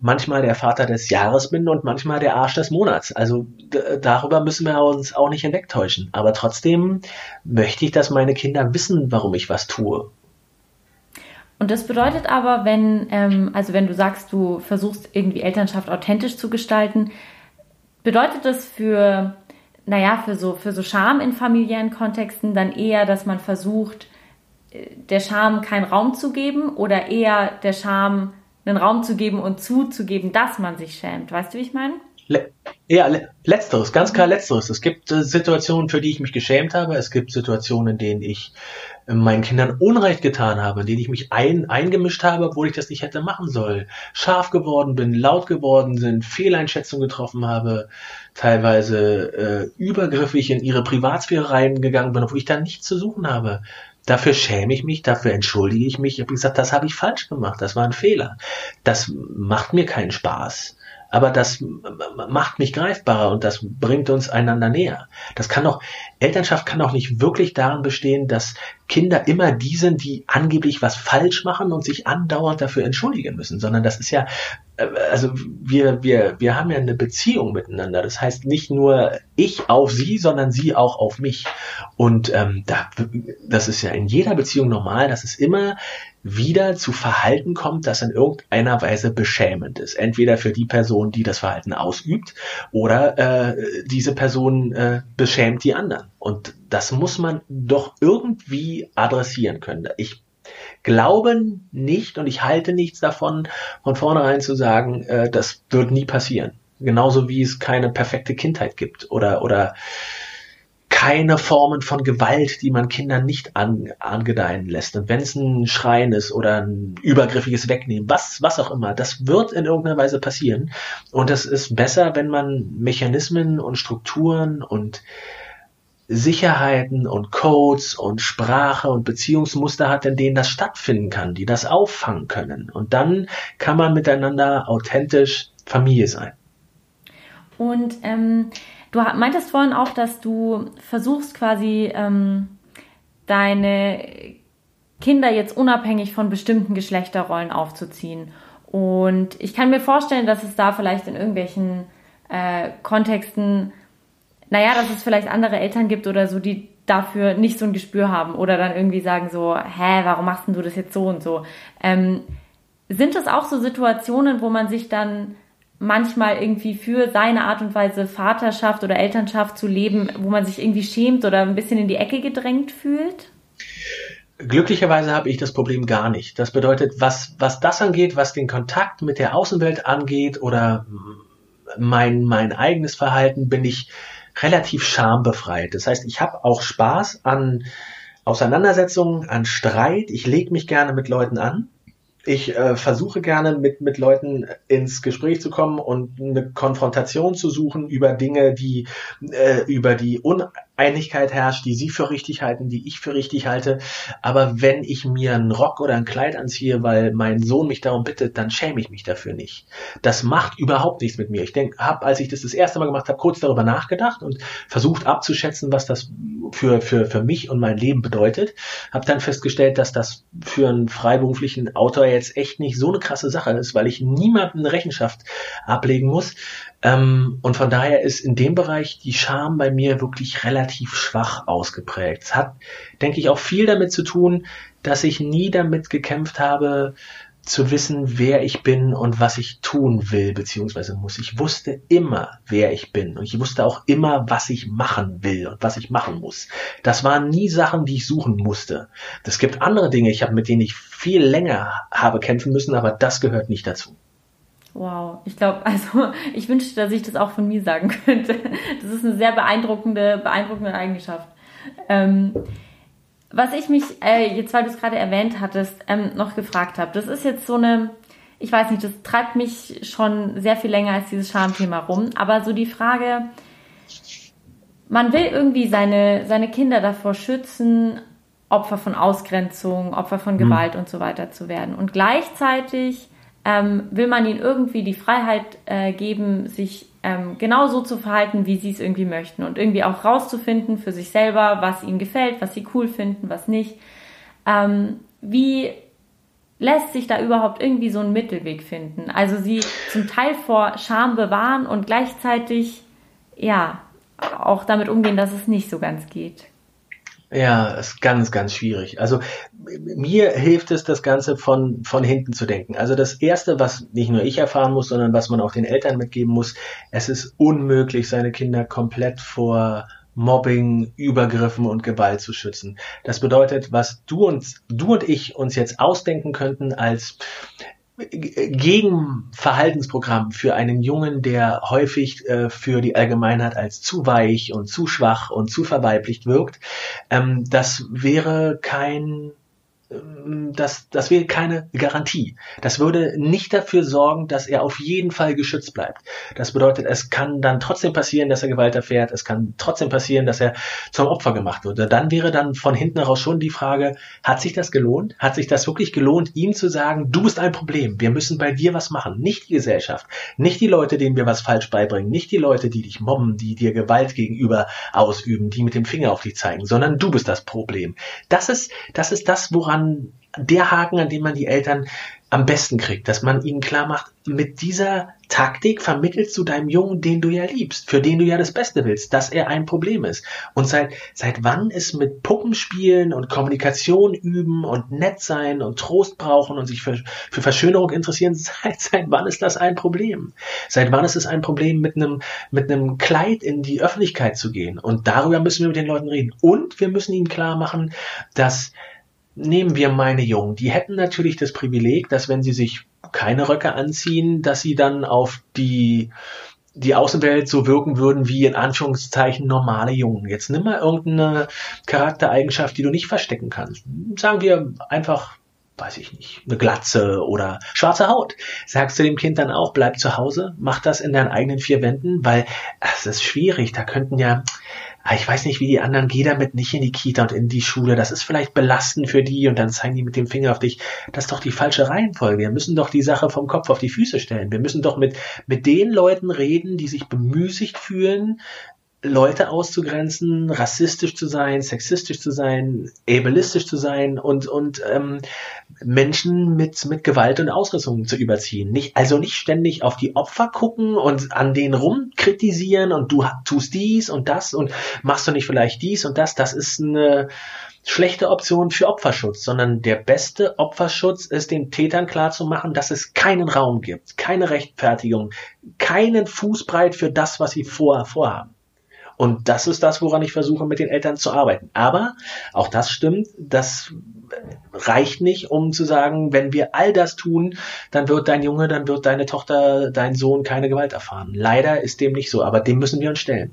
manchmal der Vater des Jahres bin und manchmal der Arsch des Monats. Also darüber müssen wir uns auch nicht hinwegtäuschen. Aber trotzdem möchte ich, dass meine Kinder wissen, warum ich was tue. Und das bedeutet aber, wenn, ähm, also wenn du sagst, du versuchst irgendwie Elternschaft authentisch zu gestalten, bedeutet das für, naja, für so, für so Scham in familiären Kontexten dann eher, dass man versucht, äh, der Scham keinen Raum zu geben oder eher der Scham einen Raum zu geben und zuzugeben, dass man sich schämt. Weißt du, wie ich meine? Le ja, le letzteres, ganz klar letzteres. Es gibt äh, Situationen, für die ich mich geschämt habe. Es gibt Situationen, in denen ich äh, meinen Kindern Unrecht getan habe, in denen ich mich ein, eingemischt habe, obwohl ich das nicht hätte machen sollen. Scharf geworden bin, laut geworden sind, Fehleinschätzungen getroffen habe, teilweise äh, übergriffig in ihre Privatsphäre reingegangen bin, obwohl ich da nichts zu suchen habe. Dafür schäme ich mich, dafür entschuldige ich mich. Ich habe gesagt, das habe ich falsch gemacht, das war ein Fehler. Das macht mir keinen Spaß aber das macht mich greifbarer und das bringt uns einander näher. Das kann doch, Elternschaft kann doch nicht wirklich darin bestehen, dass Kinder immer die sind, die angeblich was falsch machen und sich andauernd dafür entschuldigen müssen, sondern das ist ja, äh, also wir, wir, wir haben ja eine Beziehung miteinander. Das heißt nicht nur ich auf sie, sondern sie auch auf mich. Und ähm, da, das ist ja in jeder Beziehung normal, dass es immer wieder zu Verhalten kommt, das in irgendeiner Weise beschämend ist. Entweder für die Person, die das Verhalten ausübt, oder äh, diese Person äh, beschämt die anderen. Und das muss man doch irgendwie adressieren können. Ich glaube nicht und ich halte nichts davon, von vornherein zu sagen, äh, das wird nie passieren. Genauso wie es keine perfekte Kindheit gibt oder, oder keine Formen von Gewalt, die man Kindern nicht an, angedeihen lässt. Und wenn es ein Schreien ist oder ein übergriffiges Wegnehmen, was, was auch immer, das wird in irgendeiner Weise passieren. Und es ist besser, wenn man Mechanismen und Strukturen und Sicherheiten und Codes und Sprache und Beziehungsmuster hat, in denen das stattfinden kann, die das auffangen können. Und dann kann man miteinander authentisch Familie sein. Und ähm, du meintest vorhin auch, dass du versuchst quasi ähm, deine Kinder jetzt unabhängig von bestimmten Geschlechterrollen aufzuziehen. Und ich kann mir vorstellen, dass es da vielleicht in irgendwelchen äh, Kontexten naja, dass es vielleicht andere Eltern gibt oder so, die dafür nicht so ein Gespür haben oder dann irgendwie sagen so, hä, warum machst denn du das jetzt so und so? Ähm, sind es auch so Situationen, wo man sich dann manchmal irgendwie für seine Art und Weise Vaterschaft oder Elternschaft zu leben, wo man sich irgendwie schämt oder ein bisschen in die Ecke gedrängt fühlt? Glücklicherweise habe ich das Problem gar nicht. Das bedeutet, was, was das angeht, was den Kontakt mit der Außenwelt angeht oder mein, mein eigenes Verhalten, bin ich relativ schambefreit. Das heißt, ich habe auch Spaß an Auseinandersetzungen, an Streit. Ich lege mich gerne mit Leuten an. Ich äh, versuche gerne mit, mit Leuten ins Gespräch zu kommen und eine Konfrontation zu suchen über Dinge, die äh, über die Un Einigkeit herrscht, die Sie für richtig halten, die ich für richtig halte. Aber wenn ich mir einen Rock oder ein Kleid anziehe, weil mein Sohn mich darum bittet, dann schäme ich mich dafür nicht. Das macht überhaupt nichts mit mir. Ich denke, habe, als ich das das erste Mal gemacht habe, kurz darüber nachgedacht und versucht abzuschätzen, was das für, für, für mich und mein Leben bedeutet. Habe dann festgestellt, dass das für einen freiberuflichen Autor jetzt echt nicht so eine krasse Sache ist, weil ich niemandem Rechenschaft ablegen muss. Ähm, und von daher ist in dem Bereich die Scham bei mir wirklich relativ schwach ausgeprägt. Es hat, denke ich, auch viel damit zu tun, dass ich nie damit gekämpft habe, zu wissen, wer ich bin und was ich tun will, beziehungsweise muss. Ich wusste immer, wer ich bin und ich wusste auch immer, was ich machen will und was ich machen muss. Das waren nie Sachen, die ich suchen musste. Es gibt andere Dinge, ich habe, mit denen ich viel länger habe kämpfen müssen, aber das gehört nicht dazu. Wow, ich glaube, *laughs* also ich wünschte, dass ich das auch von mir sagen könnte. Das ist eine sehr beeindruckende, beeindruckende Eigenschaft. Ähm, was ich mich, äh, jetzt weil du es gerade erwähnt hattest, ähm, noch gefragt habe, das ist jetzt so eine, ich weiß nicht, das treibt mich schon sehr viel länger als dieses Schamthema rum, aber so die Frage, man will irgendwie seine, seine Kinder davor schützen, Opfer von Ausgrenzung, Opfer von mhm. Gewalt mhm. und so weiter zu werden. Und gleichzeitig ähm, will man ihnen irgendwie die Freiheit äh, geben, sich ähm, genauso zu verhalten, wie sie es irgendwie möchten und irgendwie auch rauszufinden für sich selber, was ihnen gefällt, was sie cool finden, was nicht. Ähm, wie lässt sich da überhaupt irgendwie so ein Mittelweg finden? Also sie zum Teil vor Scham bewahren und gleichzeitig ja auch damit umgehen, dass es nicht so ganz geht. Ja, ist ganz, ganz schwierig. Also mir hilft es, das Ganze von, von hinten zu denken. Also das Erste, was nicht nur ich erfahren muss, sondern was man auch den Eltern mitgeben muss, es ist unmöglich, seine Kinder komplett vor Mobbing, Übergriffen und Gewalt zu schützen. Das bedeutet, was du und, du und ich uns jetzt ausdenken könnten als Gegenverhaltensprogramm für einen Jungen, der häufig äh, für die Allgemeinheit als zu weich und zu schwach und zu verweiblicht wirkt, ähm, das wäre kein das, das wäre keine Garantie. Das würde nicht dafür sorgen, dass er auf jeden Fall geschützt bleibt. Das bedeutet, es kann dann trotzdem passieren, dass er Gewalt erfährt. Es kann trotzdem passieren, dass er zum Opfer gemacht wird. Dann wäre dann von hinten heraus schon die Frage, hat sich das gelohnt? Hat sich das wirklich gelohnt, ihm zu sagen, du bist ein Problem. Wir müssen bei dir was machen. Nicht die Gesellschaft. Nicht die Leute, denen wir was falsch beibringen. Nicht die Leute, die dich mobben, die dir Gewalt gegenüber ausüben, die mit dem Finger auf dich zeigen, sondern du bist das Problem. Das ist, das ist das, woran an der Haken, an dem man die Eltern am besten kriegt, dass man ihnen klar macht, mit dieser Taktik vermittelst du deinem Jungen, den du ja liebst, für den du ja das Beste willst, dass er ein Problem ist. Und seit, seit wann ist mit Puppenspielen und Kommunikation üben und nett sein und Trost brauchen und sich für, für Verschönerung interessieren, *laughs* seit, seit wann ist das ein Problem? Seit wann ist es ein Problem, mit einem, mit einem Kleid in die Öffentlichkeit zu gehen? Und darüber müssen wir mit den Leuten reden. Und wir müssen ihnen klar machen, dass nehmen wir meine Jungen. Die hätten natürlich das Privileg, dass wenn sie sich keine Röcke anziehen, dass sie dann auf die die Außenwelt so wirken würden wie in Anführungszeichen normale Jungen. Jetzt nimm mal irgendeine Charaktereigenschaft, die du nicht verstecken kannst. Sagen wir einfach weiß ich nicht, eine Glatze oder schwarze Haut. Sagst du dem Kind dann auch, bleib zu Hause, mach das in deinen eigenen vier Wänden, weil es ist schwierig. Da könnten ja, ich weiß nicht, wie die anderen, geh damit nicht in die Kita und in die Schule. Das ist vielleicht belastend für die und dann zeigen die mit dem Finger auf dich. Das ist doch die falsche Reihenfolge. Wir müssen doch die Sache vom Kopf auf die Füße stellen. Wir müssen doch mit, mit den Leuten reden, die sich bemüßigt fühlen, Leute auszugrenzen, rassistisch zu sein, sexistisch zu sein, ableistisch zu sein und, und ähm, Menschen mit, mit Gewalt und Ausrüstung zu überziehen. Nicht, also nicht ständig auf die Opfer gucken und an denen rumkritisieren und du tust dies und das und machst du nicht vielleicht dies und das. Das ist eine schlechte Option für Opferschutz, sondern der beste Opferschutz ist den Tätern klarzumachen, dass es keinen Raum gibt, keine Rechtfertigung, keinen Fußbreit für das, was sie vorher vorhaben. Und das ist das, woran ich versuche, mit den Eltern zu arbeiten. Aber auch das stimmt, das reicht nicht, um zu sagen, wenn wir all das tun, dann wird dein Junge, dann wird deine Tochter, dein Sohn keine Gewalt erfahren. Leider ist dem nicht so, aber dem müssen wir uns stellen.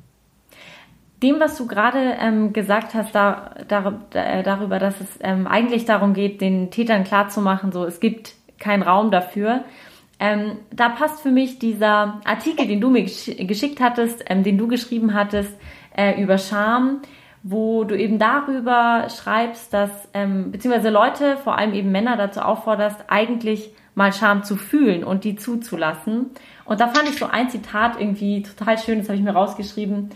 Dem, was du gerade ähm, gesagt hast, da, da, äh, darüber, dass es ähm, eigentlich darum geht, den Tätern klarzumachen, so es gibt keinen Raum dafür, ähm, da passt für mich dieser Artikel, den du mir gesch geschickt hattest, ähm, den du geschrieben hattest äh, über Scham, wo du eben darüber schreibst, dass ähm, beziehungsweise Leute, vor allem eben Männer, dazu aufforderst, eigentlich mal Scham zu fühlen und die zuzulassen. Und da fand ich so ein Zitat irgendwie total schön, das habe ich mir rausgeschrieben.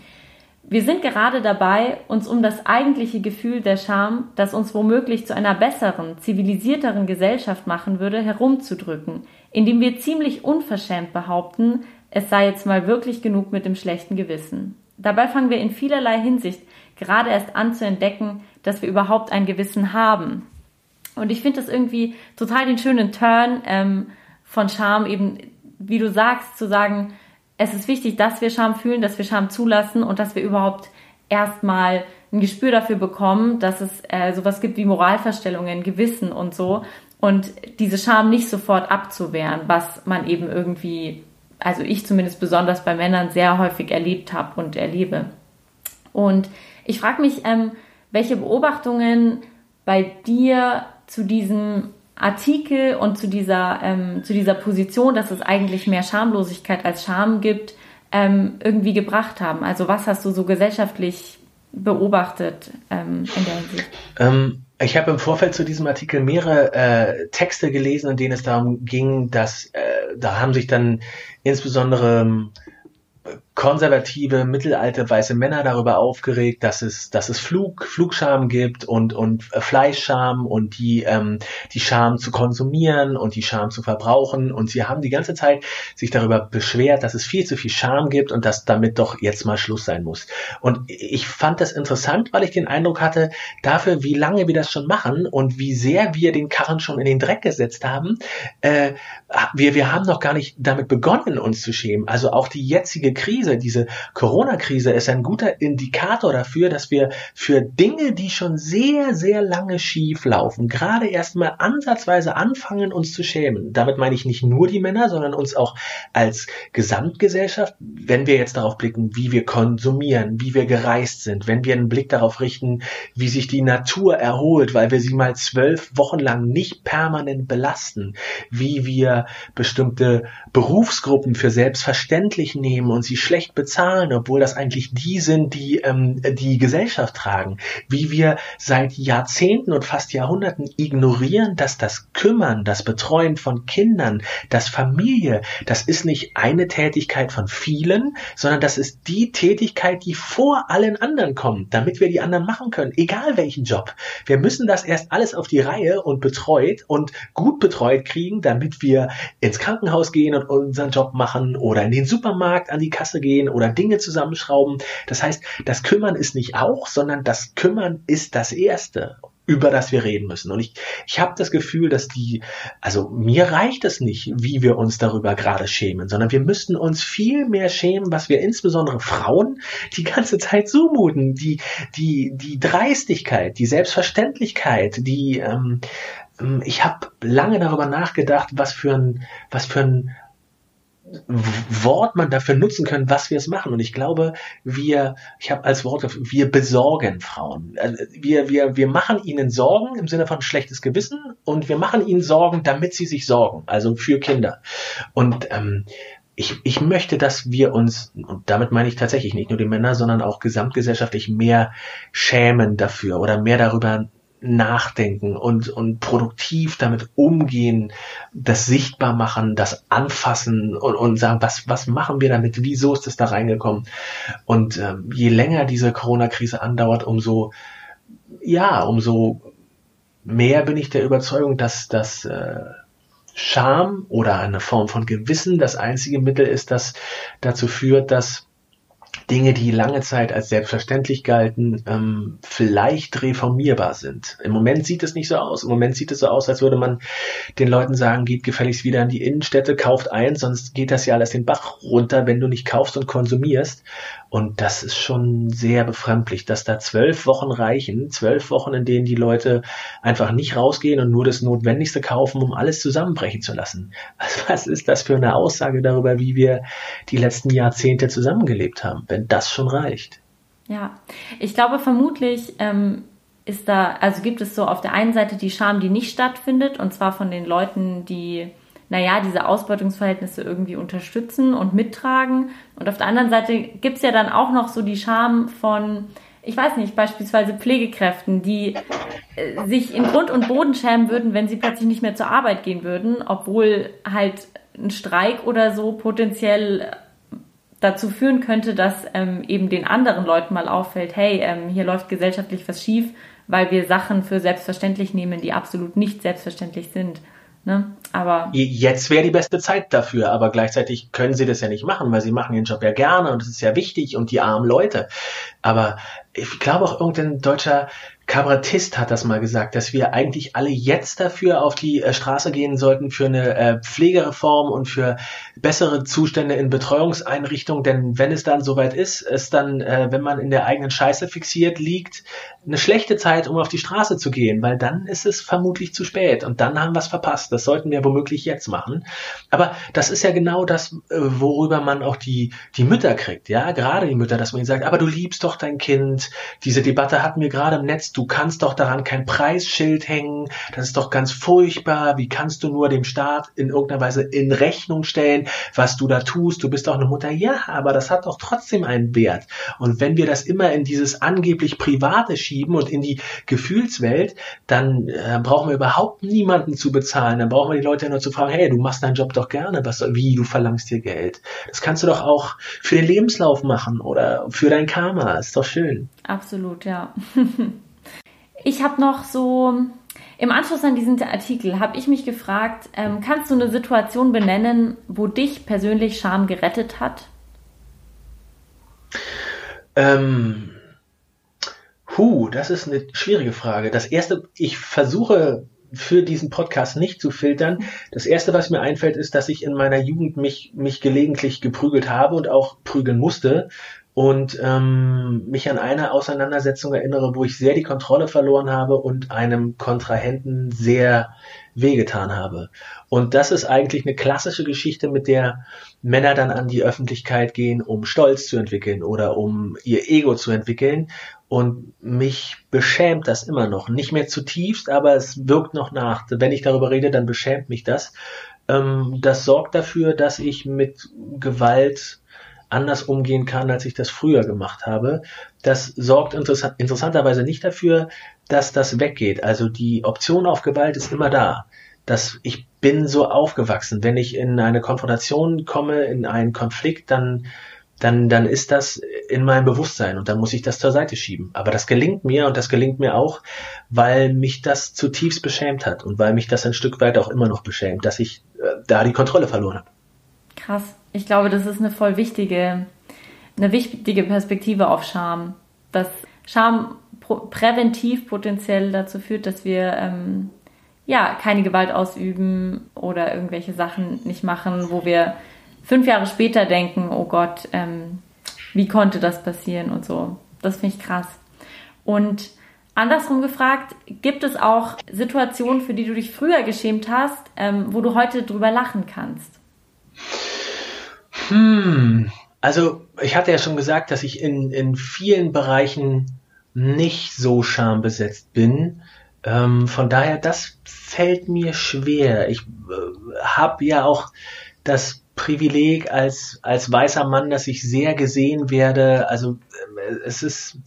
Wir sind gerade dabei, uns um das eigentliche Gefühl der Scham, das uns womöglich zu einer besseren, zivilisierteren Gesellschaft machen würde, herumzudrücken indem wir ziemlich unverschämt behaupten, es sei jetzt mal wirklich genug mit dem schlechten Gewissen. Dabei fangen wir in vielerlei Hinsicht gerade erst an zu entdecken, dass wir überhaupt ein Gewissen haben. Und ich finde das irgendwie total den schönen Turn ähm, von Scham, eben wie du sagst, zu sagen, es ist wichtig, dass wir Scham fühlen, dass wir Scham zulassen und dass wir überhaupt erstmal ein Gespür dafür bekommen, dass es äh, sowas gibt wie Moralverstellungen, Gewissen und so und diese Scham nicht sofort abzuwehren, was man eben irgendwie, also ich zumindest besonders bei Männern sehr häufig erlebt habe und erlebe. Und ich frage mich, ähm, welche Beobachtungen bei dir zu diesem Artikel und zu dieser, ähm, zu dieser Position, dass es eigentlich mehr Schamlosigkeit als Scham gibt, ähm, irgendwie gebracht haben. Also was hast du so gesellschaftlich beobachtet ähm, in der Hinsicht? Ähm, ich habe im Vorfeld zu diesem Artikel mehrere äh, Texte gelesen, in denen es darum ging, dass äh, da haben sich dann insbesondere ähm, konservative, mittelalte weiße Männer darüber aufgeregt, dass es, dass es Flug, Flugscham gibt und, und Fleischscham und die, ähm, die Scham zu konsumieren und die Scham zu verbrauchen. Und sie haben die ganze Zeit sich darüber beschwert, dass es viel zu viel Scham gibt und dass damit doch jetzt mal Schluss sein muss. Und ich fand das interessant, weil ich den Eindruck hatte, dafür, wie lange wir das schon machen und wie sehr wir den Karren schon in den Dreck gesetzt haben, äh, wir, wir haben noch gar nicht damit begonnen, uns zu schämen. Also auch die jetzige Krise Krise, diese Corona-Krise ist ein guter Indikator dafür, dass wir für Dinge, die schon sehr, sehr lange schief laufen, gerade erstmal ansatzweise anfangen, uns zu schämen. Damit meine ich nicht nur die Männer, sondern uns auch als Gesamtgesellschaft, wenn wir jetzt darauf blicken, wie wir konsumieren, wie wir gereist sind, wenn wir einen Blick darauf richten, wie sich die Natur erholt, weil wir sie mal zwölf Wochen lang nicht permanent belasten, wie wir bestimmte Berufsgruppen für selbstverständlich nehmen und sie schlecht bezahlen, obwohl das eigentlich die sind, die ähm, die Gesellschaft tragen. Wie wir seit Jahrzehnten und fast Jahrhunderten ignorieren, dass das Kümmern, das Betreuen von Kindern, das Familie, das ist nicht eine Tätigkeit von vielen, sondern das ist die Tätigkeit, die vor allen anderen kommt, damit wir die anderen machen können, egal welchen Job. Wir müssen das erst alles auf die Reihe und betreut und gut betreut kriegen, damit wir ins Krankenhaus gehen und unseren Job machen oder in den Supermarkt an die Kasse gehen oder Dinge zusammenschrauben. Das heißt, das Kümmern ist nicht auch, sondern das Kümmern ist das Erste über das wir reden müssen. Und ich, ich habe das Gefühl, dass die, also mir reicht es nicht, wie wir uns darüber gerade schämen, sondern wir müssten uns viel mehr schämen, was wir insbesondere Frauen die ganze Zeit zumuten. Die, die, die Dreistigkeit, die Selbstverständlichkeit, die, ähm, ähm ich habe lange darüber nachgedacht, was für ein, was für ein Wort man dafür nutzen können, was wir es machen. Und ich glaube, wir, ich habe als Wort, wir besorgen Frauen. Also wir, wir, wir machen ihnen Sorgen im Sinne von schlechtes Gewissen und wir machen ihnen Sorgen, damit sie sich sorgen, also für Kinder. Und ähm, ich, ich möchte, dass wir uns, und damit meine ich tatsächlich nicht nur die Männer, sondern auch gesamtgesellschaftlich mehr schämen dafür oder mehr darüber nachdenken und, und produktiv damit umgehen, das sichtbar machen, das anfassen und, und sagen, was, was machen wir damit? Wieso ist das da reingekommen? Und ähm, je länger diese Corona-Krise andauert, umso, ja, umso mehr bin ich der Überzeugung, dass, dass äh, Scham oder eine Form von Gewissen das einzige Mittel ist, das dazu führt, dass Dinge, die lange Zeit als selbstverständlich galten, ähm, vielleicht reformierbar sind. Im Moment sieht es nicht so aus. Im Moment sieht es so aus, als würde man den Leuten sagen, geht gefälligst wieder in die Innenstädte, kauft ein, sonst geht das ja alles den Bach runter, wenn du nicht kaufst und konsumierst. Und das ist schon sehr befremdlich, dass da zwölf Wochen reichen, zwölf Wochen, in denen die Leute einfach nicht rausgehen und nur das Notwendigste kaufen, um alles zusammenbrechen zu lassen. *laughs* Also was ist das für eine Aussage darüber, wie wir die letzten Jahrzehnte zusammengelebt haben, wenn das schon reicht? Ja, ich glaube vermutlich ähm, ist da, also gibt es so auf der einen Seite die Scham, die nicht stattfindet, und zwar von den Leuten, die naja, diese Ausbeutungsverhältnisse irgendwie unterstützen und mittragen. Und auf der anderen Seite gibt es ja dann auch noch so die Scham von, ich weiß nicht, beispielsweise Pflegekräften, die äh, sich in Grund und Boden schämen würden, wenn sie plötzlich nicht mehr zur Arbeit gehen würden, obwohl halt ein Streik oder so potenziell dazu führen könnte, dass ähm, eben den anderen Leuten mal auffällt, hey, ähm, hier läuft gesellschaftlich was schief, weil wir Sachen für selbstverständlich nehmen, die absolut nicht selbstverständlich sind. Ne? Aber jetzt wäre die beste Zeit dafür, aber gleichzeitig können sie das ja nicht machen, weil sie machen ihren Job ja gerne und es ist ja wichtig und die armen Leute. Aber ich glaube auch irgendein deutscher Kabarettist hat das mal gesagt, dass wir eigentlich alle jetzt dafür auf die äh, Straße gehen sollten für eine äh, Pflegereform und für bessere Zustände in Betreuungseinrichtungen. Denn wenn es dann soweit ist, ist dann, äh, wenn man in der eigenen Scheiße fixiert liegt, eine schlechte Zeit, um auf die Straße zu gehen, weil dann ist es vermutlich zu spät und dann haben wir es verpasst. Das sollten wir womöglich jetzt machen. Aber das ist ja genau das, äh, worüber man auch die, die Mütter kriegt, ja, gerade die Mütter, dass man ihnen sagt, aber du liebst doch dein Kind. Diese Debatte hatten wir gerade im Netz. Du kannst doch daran kein Preisschild hängen. Das ist doch ganz furchtbar. Wie kannst du nur dem Staat in irgendeiner Weise in Rechnung stellen, was du da tust? Du bist doch eine Mutter. Ja, aber das hat doch trotzdem einen Wert. Und wenn wir das immer in dieses angeblich Private schieben und in die Gefühlswelt, dann äh, brauchen wir überhaupt niemanden zu bezahlen. Dann brauchen wir die Leute nur zu fragen, hey, du machst deinen Job doch gerne. Was, wie, du verlangst dir Geld. Das kannst du doch auch für den Lebenslauf machen oder für dein Karma. Ist doch schön. Absolut, ja. *laughs* ich habe noch so im Anschluss an diesen Artikel habe ich mich gefragt, ähm, kannst du eine Situation benennen, wo dich persönlich Scham gerettet hat? Ähm, hu, das ist eine schwierige Frage. Das erste, ich versuche für diesen Podcast nicht zu filtern. Das erste, was mir einfällt, ist, dass ich in meiner Jugend mich, mich gelegentlich geprügelt habe und auch prügeln musste und ähm, mich an eine Auseinandersetzung erinnere, wo ich sehr die Kontrolle verloren habe und einem Kontrahenten sehr wehgetan habe. Und das ist eigentlich eine klassische Geschichte, mit der Männer dann an die Öffentlichkeit gehen, um Stolz zu entwickeln oder um ihr Ego zu entwickeln. Und mich beschämt das immer noch. Nicht mehr zutiefst, aber es wirkt noch nach. Wenn ich darüber rede, dann beschämt mich das. Ähm, das sorgt dafür, dass ich mit Gewalt anders umgehen kann, als ich das früher gemacht habe. Das sorgt interess interessanterweise nicht dafür, dass das weggeht. Also die Option auf Gewalt ist immer da. Das, ich bin so aufgewachsen. Wenn ich in eine Konfrontation komme, in einen Konflikt, dann, dann, dann ist das in meinem Bewusstsein und dann muss ich das zur Seite schieben. Aber das gelingt mir und das gelingt mir auch, weil mich das zutiefst beschämt hat und weil mich das ein Stück weit auch immer noch beschämt, dass ich äh, da die Kontrolle verloren habe. Krass. Ich glaube, das ist eine voll wichtige, eine wichtige Perspektive auf Scham. Dass Scham präventiv potenziell dazu führt, dass wir ähm, ja keine Gewalt ausüben oder irgendwelche Sachen nicht machen, wo wir fünf Jahre später denken, oh Gott, ähm, wie konnte das passieren und so. Das finde ich krass. Und andersrum gefragt, gibt es auch Situationen, für die du dich früher geschämt hast, ähm, wo du heute drüber lachen kannst? Hm, also ich hatte ja schon gesagt, dass ich in, in vielen Bereichen nicht so schambesetzt bin. Ähm, von daher, das fällt mir schwer. Ich äh, habe ja auch das Privileg als, als weißer Mann, dass ich sehr gesehen werde. Also äh, es ist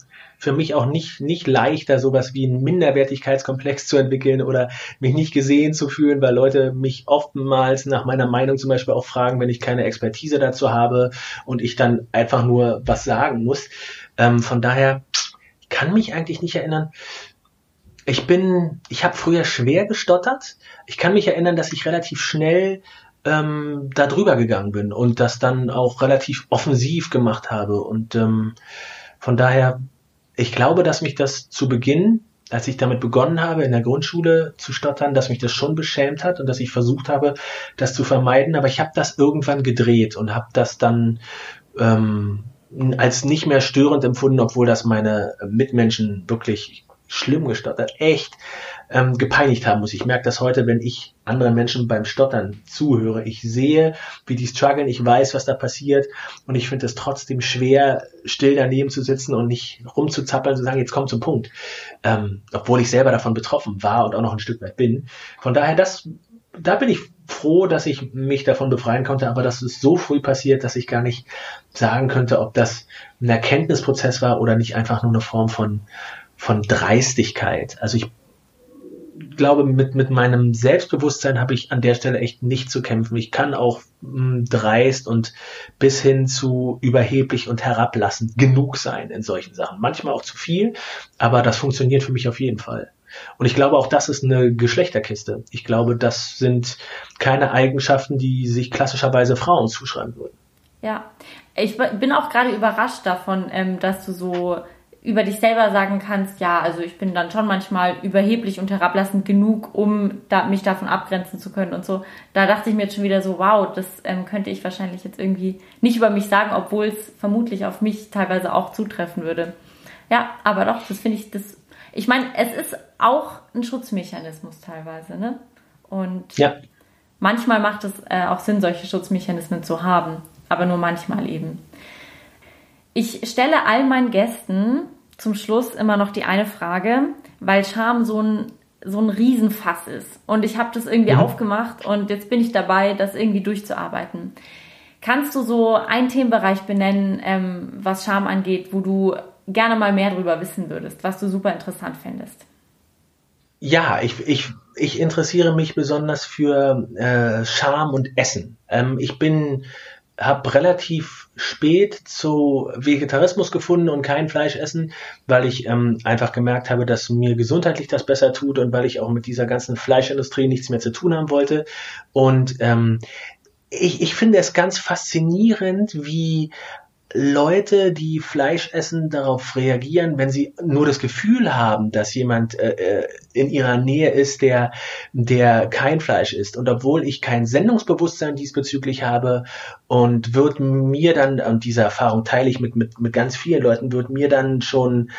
für mich auch nicht, nicht leichter, sowas wie einen Minderwertigkeitskomplex zu entwickeln oder mich nicht gesehen zu fühlen, weil Leute mich oftmals nach meiner Meinung zum Beispiel auch fragen, wenn ich keine Expertise dazu habe und ich dann einfach nur was sagen muss. Ähm, von daher kann mich eigentlich nicht erinnern. Ich bin, ich habe früher schwer gestottert. Ich kann mich erinnern, dass ich relativ schnell ähm, da drüber gegangen bin und das dann auch relativ offensiv gemacht habe. Und ähm, von daher ich glaube, dass mich das zu Beginn, als ich damit begonnen habe, in der Grundschule zu stottern, dass mich das schon beschämt hat und dass ich versucht habe, das zu vermeiden. Aber ich habe das irgendwann gedreht und habe das dann ähm, als nicht mehr störend empfunden, obwohl das meine Mitmenschen wirklich schlimm gestottert, echt ähm, gepeinigt haben muss. Ich merke das heute, wenn ich anderen Menschen beim Stottern zuhöre. Ich sehe, wie die strugglen, ich weiß, was da passiert und ich finde es trotzdem schwer, still daneben zu sitzen und nicht rumzuzappeln, zu sagen, jetzt kommt zum Punkt. Ähm, obwohl ich selber davon betroffen war und auch noch ein Stück weit bin. Von daher, das, da bin ich froh, dass ich mich davon befreien konnte, aber das ist so früh passiert, dass ich gar nicht sagen könnte, ob das ein Erkenntnisprozess war oder nicht einfach nur eine Form von, von Dreistigkeit. Also ich glaube, mit, mit meinem Selbstbewusstsein habe ich an der Stelle echt nicht zu kämpfen. Ich kann auch mh, hm, dreist und bis hin zu überheblich und herablassend genug sein in solchen Sachen. Manchmal auch zu viel, aber das funktioniert für mich auf jeden Fall. Und ich glaube, auch das ist eine Geschlechterkiste. Ich glaube, das sind keine Eigenschaften, die sich klassischerweise Frauen zuschreiben würden. Ja, ich bin auch gerade überrascht davon, ähm, dass du so über dich selber sagen kannst, ja, also ich bin dann schon manchmal überheblich und herablassend genug, um da, mich davon abgrenzen zu können und so. Da dachte ich mir jetzt schon wieder so, wow, das ähm, könnte ich wahrscheinlich jetzt irgendwie nicht über mich sagen, obwohl es vermutlich auf mich teilweise auch zutreffen würde. Ja, aber doch, das finde ich, das, ich meine, es ist auch ein Schutzmechanismus teilweise, ne? Und ja. manchmal macht es äh, auch Sinn, solche Schutzmechanismen zu haben, aber nur manchmal eben. Ich stelle all meinen Gästen zum Schluss immer noch die eine Frage, weil Scham so ein so ein Riesenfass ist. Und ich habe das irgendwie mhm. aufgemacht und jetzt bin ich dabei, das irgendwie durchzuarbeiten. Kannst du so einen Themenbereich benennen, ähm, was Scham angeht, wo du gerne mal mehr darüber wissen würdest, was du super interessant fändest? Ja, ich, ich, ich interessiere mich besonders für äh, Scham und Essen. Ähm, ich bin habe relativ spät zu Vegetarismus gefunden und kein Fleisch essen, weil ich ähm, einfach gemerkt habe, dass mir gesundheitlich das besser tut und weil ich auch mit dieser ganzen Fleischindustrie nichts mehr zu tun haben wollte. Und ähm, ich, ich finde es ganz faszinierend, wie Leute, die Fleisch essen, darauf reagieren, wenn sie nur das Gefühl haben, dass jemand äh, äh, in ihrer Nähe ist, der, der kein Fleisch isst. Und obwohl ich kein Sendungsbewusstsein diesbezüglich habe und wird mir dann, und diese Erfahrung teile ich mit, mit, mit ganz vielen Leuten, wird mir dann schon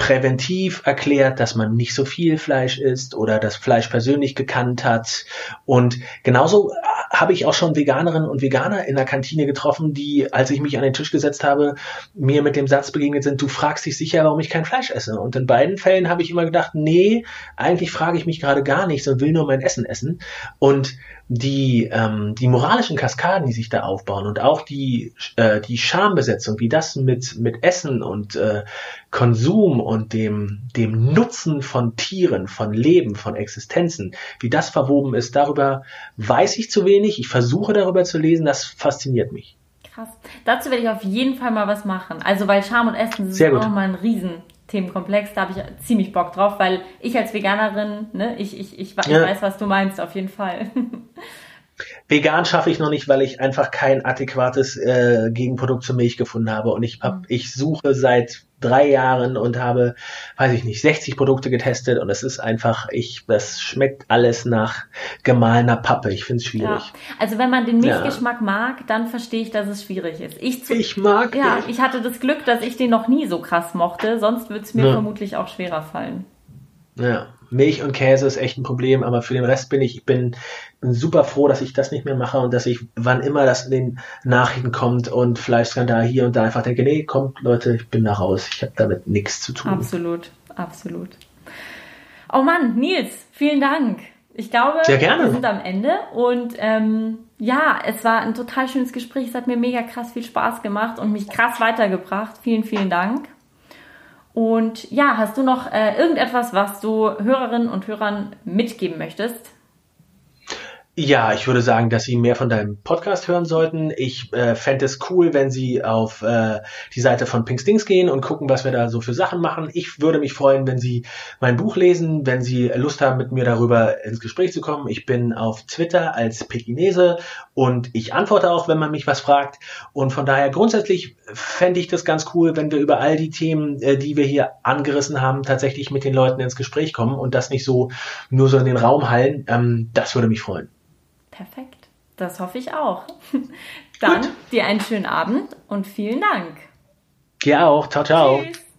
präventiv erklärt, dass man nicht so viel Fleisch isst oder das Fleisch persönlich gekannt hat. Und genauso habe ich auch schon Veganerinnen und Veganer in der Kantine getroffen, die, als ich mich an den Tisch gesetzt habe, mir mit dem Satz begegnet sind, du fragst dich sicher, warum ich kein Fleisch esse. Und in beiden Fällen habe ich immer gedacht, nee, eigentlich frage ich mich gerade gar nichts und will nur mein Essen essen. Und die, ähm, die moralischen Kaskaden, die sich da aufbauen und auch die, äh, die Schambesetzung, wie das mit, mit Essen und äh, Konsum und dem, dem Nutzen von Tieren, von Leben, von Existenzen, wie das verwoben ist, darüber weiß ich zu wenig. Ich versuche darüber zu lesen, das fasziniert mich. Krass. Dazu werde ich auf jeden Fall mal was machen. Also, weil Scham und Essen ist auch mal ein Riesen, Themenkomplex, da habe ich ziemlich Bock drauf, weil ich als Veganerin, ne, ich, ich, ich, ich ja. weiß, was du meinst, auf jeden Fall. *laughs* Vegan schaffe ich noch nicht, weil ich einfach kein adäquates äh, Gegenprodukt zur Milch gefunden habe. Und ich, hab, mhm. ich suche seit drei Jahren und habe, weiß ich nicht, 60 Produkte getestet und es ist einfach, ich, das schmeckt alles nach gemahlener Pappe. Ich finde es schwierig. Ja. Also wenn man den Milchgeschmack ja. mag, dann verstehe ich, dass es schwierig ist. Ich, zu, ich mag Ja, ich hatte das Glück, dass ich den noch nie so krass mochte, sonst würde es mir ja. vermutlich auch schwerer fallen. Ja. Milch und Käse ist echt ein Problem, aber für den Rest bin ich bin, bin super froh, dass ich das nicht mehr mache und dass ich, wann immer das in den Nachrichten kommt und Fleischskandal hier und da einfach denke, nee, kommt Leute, ich bin da raus. Ich habe damit nichts zu tun. Absolut, absolut. Oh Mann, Nils, vielen Dank. Ich glaube, wir sind am Ende und ähm, ja, es war ein total schönes Gespräch. Es hat mir mega krass viel Spaß gemacht und mich krass weitergebracht. Vielen, vielen Dank. Und ja, hast du noch äh, irgendetwas, was du Hörerinnen und Hörern mitgeben möchtest? Ja, ich würde sagen, dass Sie mehr von deinem Podcast hören sollten. Ich äh, fände es cool, wenn Sie auf äh, die Seite von Pinkstings gehen und gucken, was wir da so für Sachen machen. Ich würde mich freuen, wenn Sie mein Buch lesen, wenn Sie Lust haben, mit mir darüber ins Gespräch zu kommen. Ich bin auf Twitter als Pekinese und ich antworte auch, wenn man mich was fragt. Und von daher grundsätzlich fände ich das ganz cool, wenn wir über all die Themen, äh, die wir hier angerissen haben, tatsächlich mit den Leuten ins Gespräch kommen und das nicht so nur so in den Raum hallen. Ähm, das würde mich freuen. Perfekt. Das hoffe ich auch. *laughs* Dann Gut. dir einen schönen Abend und vielen Dank. Dir auch. Ciao, ciao. Tschüss.